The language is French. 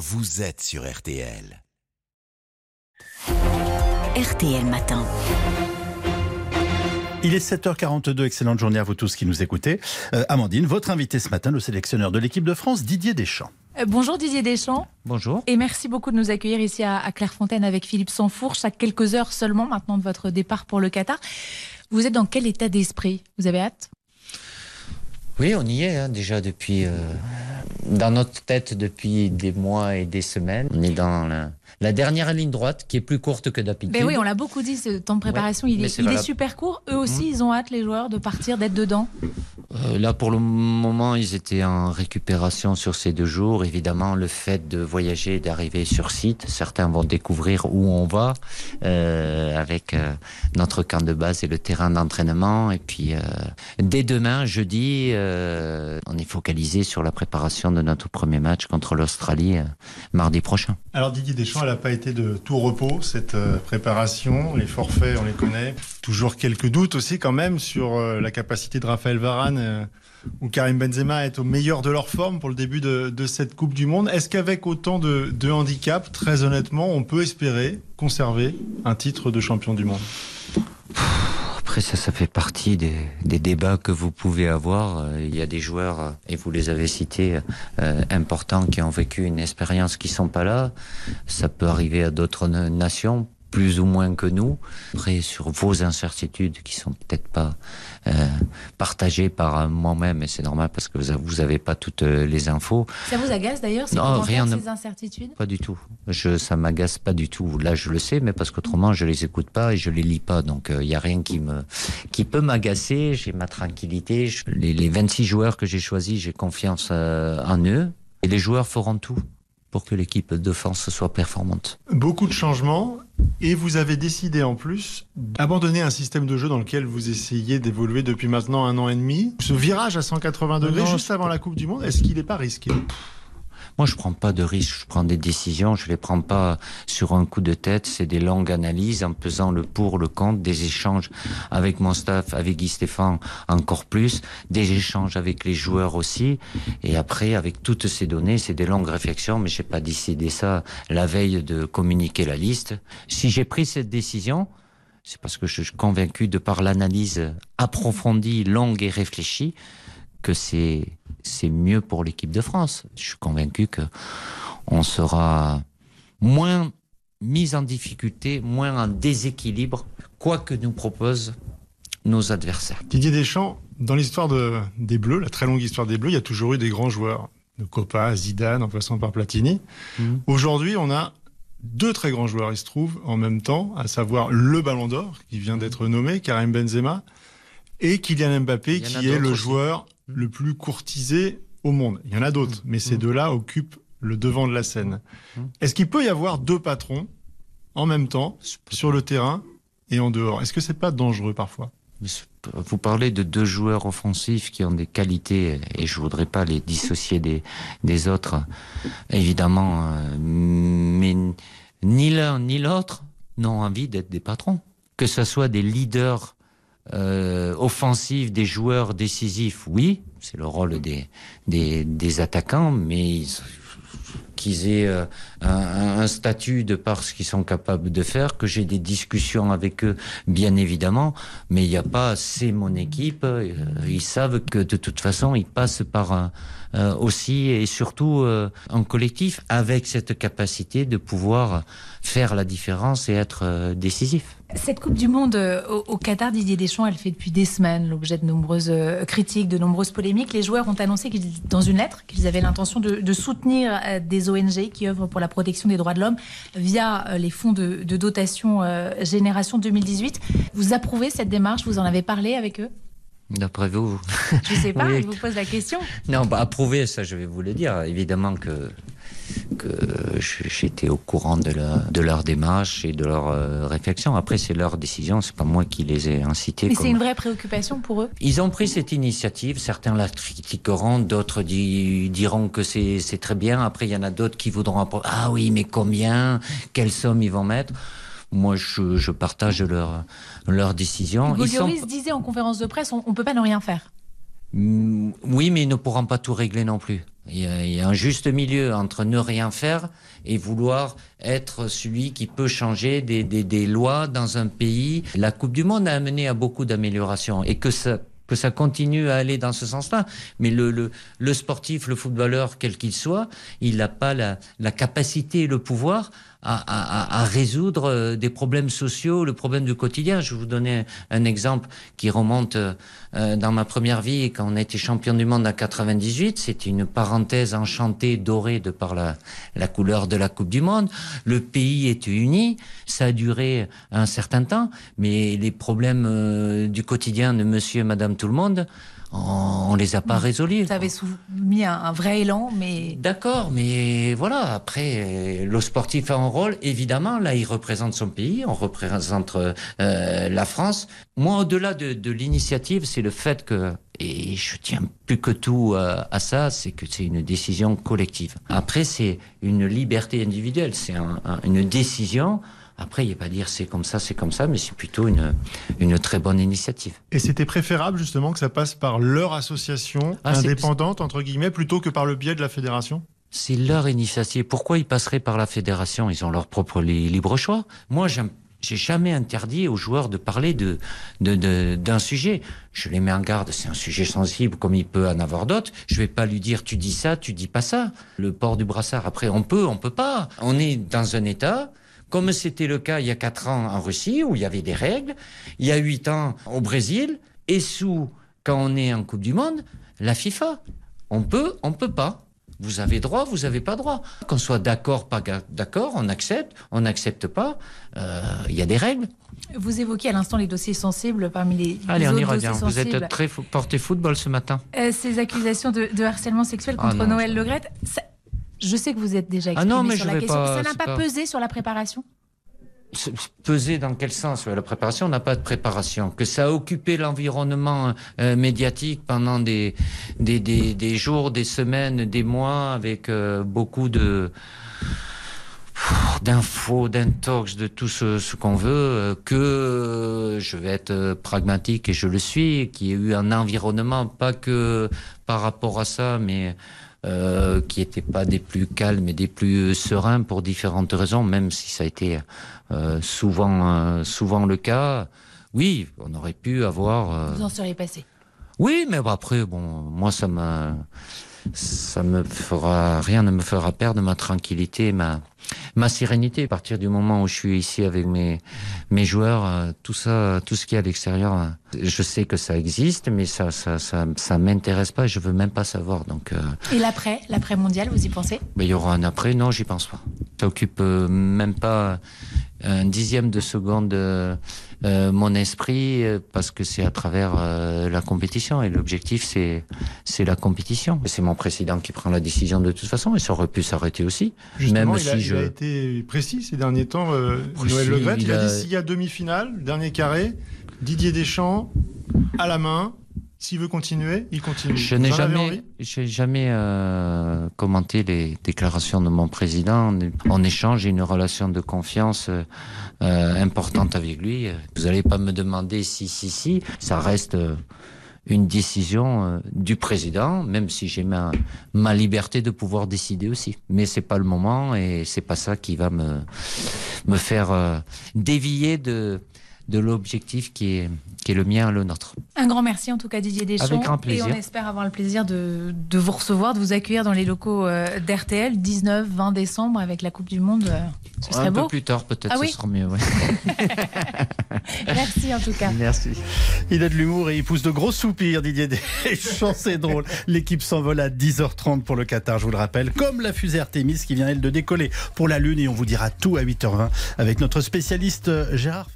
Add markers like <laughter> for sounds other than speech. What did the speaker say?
vous êtes sur RTL. RTL Matin. Il est 7h42, excellente journée à vous tous qui nous écoutez. Euh, Amandine, votre invité ce matin, le sélectionneur de l'équipe de France, Didier Deschamps. Euh, bonjour Didier Deschamps. Bonjour. Et merci beaucoup de nous accueillir ici à, à Clairefontaine avec Philippe Sansfourche à quelques heures seulement maintenant de votre départ pour le Qatar. Vous êtes dans quel état d'esprit? Vous avez hâte? Oui, on y est hein, déjà depuis euh, dans notre tête depuis des mois et des semaines. On est dans la, la dernière ligne droite qui est plus courte que d'habitude. Ben oui, on l'a beaucoup dit, ce temps de préparation, Ouais, il, mais est, il super court. Eux aussi, ils ont hâte, les joueurs, de partir, d'être dedans. Euh, là, pour le moment, ils étaient en récupération sur ces deux jours. Évidemment, le fait de voyager, d'arriver sur site, certains vont découvrir où on va euh, avec euh, notre camp de base et le terrain d'entraînement. Et puis, dès demain, jeudi, on est focalisé sur la préparation de notre premier match contre l'Australie mardi prochain. Alors Didier Deschamps, elle n'a pas été de tout repos, cette préparation. Les forfaits, on les connaît. Toujours quelques doutes aussi quand même sur la capacité de Raphaël Varane euh, ou Karim Benzema être au meilleur de leur forme pour le début de, cette Coupe du Monde. Est-ce qu'avec autant de, de handicap, très honnêtement, on peut espérer conserver un titre de champion du monde? Après, ça, ça fait partie des, débats que vous pouvez avoir. Euh, Il y a des joueurs, euh, et vous les avez cités, importants qui ont vécu une expérience qui sont pas là. Ça peut arriver à d'autres na- nations, plus ou moins que nous. Après, sur vos incertitudes qui sont peut-être pas euh, partagées par euh, moi-même, et c'est normal parce que vous avez, vous avez pas toutes euh, les infos. Ça vous agace d'ailleurs, ces ne- incertitudes? Pas du tout. Je, ça m'agace pas du tout. Là, je le sais, mais parce qu'autrement, je les écoute pas et je les lis pas. Donc, il y a rien qui me, qui peut m'agacer. J'ai ma tranquillité. Je- les, les 26 joueurs que j'ai choisis, j'ai confiance euh, en eux. Et les joueurs feront tout pour que l'équipe de France soit performante. Beaucoup de changements et vous avez décidé en plus d'abandonner un système de jeu dans lequel vous essayez d'évoluer depuis maintenant un an et demi. Ce virage à 180 degrés Non, juste avant la Coupe du Monde, est-ce qu'il n'est pas risqué? Moi, je prends pas de risques, je prends des décisions, je les prends pas sur un coup de tête. C'est des longues analyses en pesant le pour, le contre, des échanges avec mon staff, avec Guy Stéphane encore plus, des échanges avec les joueurs aussi. Et après, avec toutes ces données, c'est des longues réflexions, mais j'ai pas décidé ça la veille de communiquer la liste. Si j'ai pris cette décision, c'est parce que je suis convaincu de par l'analyse approfondie, longue et réfléchie que c'est c'est mieux pour l'équipe de France. Je suis convaincu que on sera moins mis en difficulté, moins en déséquilibre, quoi que nous proposent nos adversaires. Didier Deschamps, dans l'histoire de, des Bleus, la très longue histoire des Bleus, il y a toujours eu des grands joueurs. De Copa, Zidane, en passant par Platini. Mhm. Aujourd'hui, on a deux très grands joueurs, il se trouve, en même temps, à savoir le Ballon d'Or, qui vient d'être nommé, Karim Benzema, et Kylian Mbappé, qui est le aussi. joueur le plus courtisé au monde. Il y en a d'autres, mais ces Mhm. deux-là occupent le devant de la scène. Est-ce qu'il peut y avoir deux patrons en même temps sur le terrain et en dehors? Est-ce que c'est pas dangereux parfois? Vous parlez de deux joueurs offensifs qui ont des qualités et je voudrais pas les dissocier des, des autres, évidemment, euh, mais ni l'un ni l'autre n'ont envie d'être des patrons. Que ce soit des leaders euh, offensifs, des joueurs décisifs, oui, c'est le rôle des, des, attaquants, mais ils- qu'ils aient euh, un statut de par ce qu'ils sont capables de faire, que j'ai des discussions avec eux, bien évidemment, mais il n'y a pas c'est mon équipe. euh, ils savent que de toute façon, ils passent par un, euh, aussi et surtout euh, en collectif, avec cette capacité de pouvoir faire la différence et être euh, décisif. Cette Coupe du Monde au, Qatar, Didier Deschamps, elle fait depuis des semaines l'objet de nombreuses critiques, de nombreuses polémiques. Les joueurs ont annoncé dans une lettre qu'ils avaient l'intention de, soutenir des ONG qui œuvrent pour la protection des droits de l'homme via les fonds de, dotation Génération 2018. Vous approuvez cette démarche? Vous en avez parlé avec eux? D'après vous Je sais pas, Oui. je vous pose la question. Non, bah, approuver, ça je vais vous le dire. Évidemment que, que j'étais au courant de, la, de leur démarche et de leur euh, réflexion. Après, c'est leur décision, c'est pas moi qui les ai incités. Mais comme- c'est une vraie préoccupation pour eux Ils ont pris cette initiative, certains la critiqueront, d'autres di- diront que c'est très bien. Après, il y en a d'autres qui voudront Ah oui, mais combien? Quelle somme ils vont mettre Moi, je, je partage leur, leur décision. Hugo Ils sont- Lloris disait en conférence de presse on ne peut pas ne rien faire. Mm, Oui, mais ils ne pourront pas tout régler non plus. Il y, a, un juste milieu entre ne rien faire et vouloir être celui qui peut changer des, des, des lois dans un pays. La Coupe du Monde a amené à beaucoup d'améliorations et que ça que ça continue à aller dans ce sens-là. Mais le, sportif, le footballeur, quel qu'il soit, il n'a pas la, capacité et le pouvoir à, résoudre euh, des problèmes sociaux, le problème du quotidien. Je vais vous donner un exemple qui remonte euh, dans ma première vie, quand on a été champion du monde en 98. C'était une parenthèse enchantée, dorée de par la, la couleur de la Coupe du Monde. Le pays était uni. Ça a duré un certain temps, mais les problèmes euh, du quotidien de monsieur et madame tout le monde, on, les a pas résolus. Ça avait soumis un, un vrai élan, mais... D'accord, mais voilà, après, le sportif a un rôle, évidemment, là, il représente son pays, on représente euh, la France. Moi, au-delà de, de l'initiative, c'est le fait que, et je tiens plus que tout à, à ça, c'est que c'est une décision collective. Après, c'est une liberté individuelle, c'est un, un, une décision après, il n'y a pas à dire c'est comme ça, c'est comme ça, mais c'est plutôt une, une très bonne initiative. Et c'était préférable justement que ça passe par leur association ah, indépendante, entre guillemets, plutôt que par le biais de la fédération? C'est leur initiative. Pourquoi ils passeraient par la fédération? Ils ont leur propre libre choix. Moi, j'aime j'ai jamais interdit aux joueurs de parler de d'un de, sujet. Je les mets en garde. C'est un sujet sensible, comme il peut en avoir d'autres. Je vais pas lui dire tu dis ça, tu dis pas ça. Le port du brassard. Après, on peut, on peut pas. On est dans un état comme c'était le cas il y a quatre ans en Russie, où il y avait des règles, il y a huit ans au Brésil, et sous, quand on est en Coupe du Monde, la FIFA. On peut, on peut pas. Vous avez droit, vous avez pas droit. Qu'on soit d'accord, pas d'accord, on accepte, on n'accepte pas. Euh, il y a des règles. Vous évoquez à l'instant les dossiers sensibles parmi les. Allez, les on y revient. Vous êtes très porté football ce matin. Euh, ces accusations de, de, harcèlement sexuel contre ah non, Noël Legrette, ça, je sais que vous êtes déjà exprimé ah non, mais sur je la question. Pas, ça n'a pas, pas, pesé sur la préparation? Peser dans quel sens? La préparation n'a pas de préparation. Que ça a occupé l'environnement euh, médiatique pendant des, des, des, des, jours, des semaines, des mois, avec euh, beaucoup de d'infos, d'intox, de tout ce, ce qu'on veut, euh, que je vais être pragmatique et je le suis, qu'il y ait eu un environnement, pas que par rapport à ça, mais euh, qui n'étaient pas des plus calmes et des plus sereins pour différentes raisons, même si ça a été euh, souvent, euh, souvent le cas. Oui, on aurait pu avoir. Euh... Vous en seriez passé. Oui, mais après, bon, moi, ça me, ça me fera rien ne me fera perdre ma tranquillité, ma, ma sérénité. À partir du moment où je suis ici avec mes, mes joueurs, euh, tout ça, tout ce qui est à l'extérieur, euh, je sais que ça existe, mais ça, ça, ça, ça m'intéresse pas. Je veux même pas savoir. Donc. Euh... Et l'après, l'après mondial, vous y pensez? Mais il y aura un après. Non, j'y pense pas. Ça occupe euh, même pas un dixième de seconde euh, mon esprit euh, parce que c'est à travers euh, la compétition et l'objectif c'est c'est la compétition. C'est mon président qui prend la décision de toute façon et ça aurait pu s'arrêter aussi. Justement, même il, a, si il je... a été précis ces derniers temps. Euh, Noël Le Gret, il, il a, a dit s'il y a demi-finale, dernier carré, Didier Deschamps à la main, s'il veut continuer, il continue. Je n'ai jamais, euh, commenté les déclarations de mon président. En échange, j'ai une relation de confiance euh, importante avec lui. Vous n'allez pas me demander si, si, si. Ça reste euh, une décision euh, du président, même si j'ai ma, ma liberté de pouvoir décider aussi. Mais c'est pas le moment et c'est pas ça qui va me me faire euh, dévier de de l'objectif qui est, qui est le mien, le nôtre. Un grand merci en tout cas Didier Deschamps. Avec grand plaisir. Et on espère avoir le plaisir de, de vous recevoir, de vous accueillir dans les locaux euh, d'RTL 19-20 décembre avec la Coupe du Monde. Euh, ce serait Un beau. peu plus tard peut-être, Ah ce sera mieux. Ouais. <laughs> merci en tout cas. Merci. Il a de l'humour et il pousse de gros soupirs, Didier Deschamps, c'est drôle. L'équipe s'envole à 10h30 pour le Qatar, je vous le rappelle, comme la fusée Artemis qui vient, elle, de décoller pour la Lune et on vous dira tout à 8h20 avec notre spécialiste euh, Gérard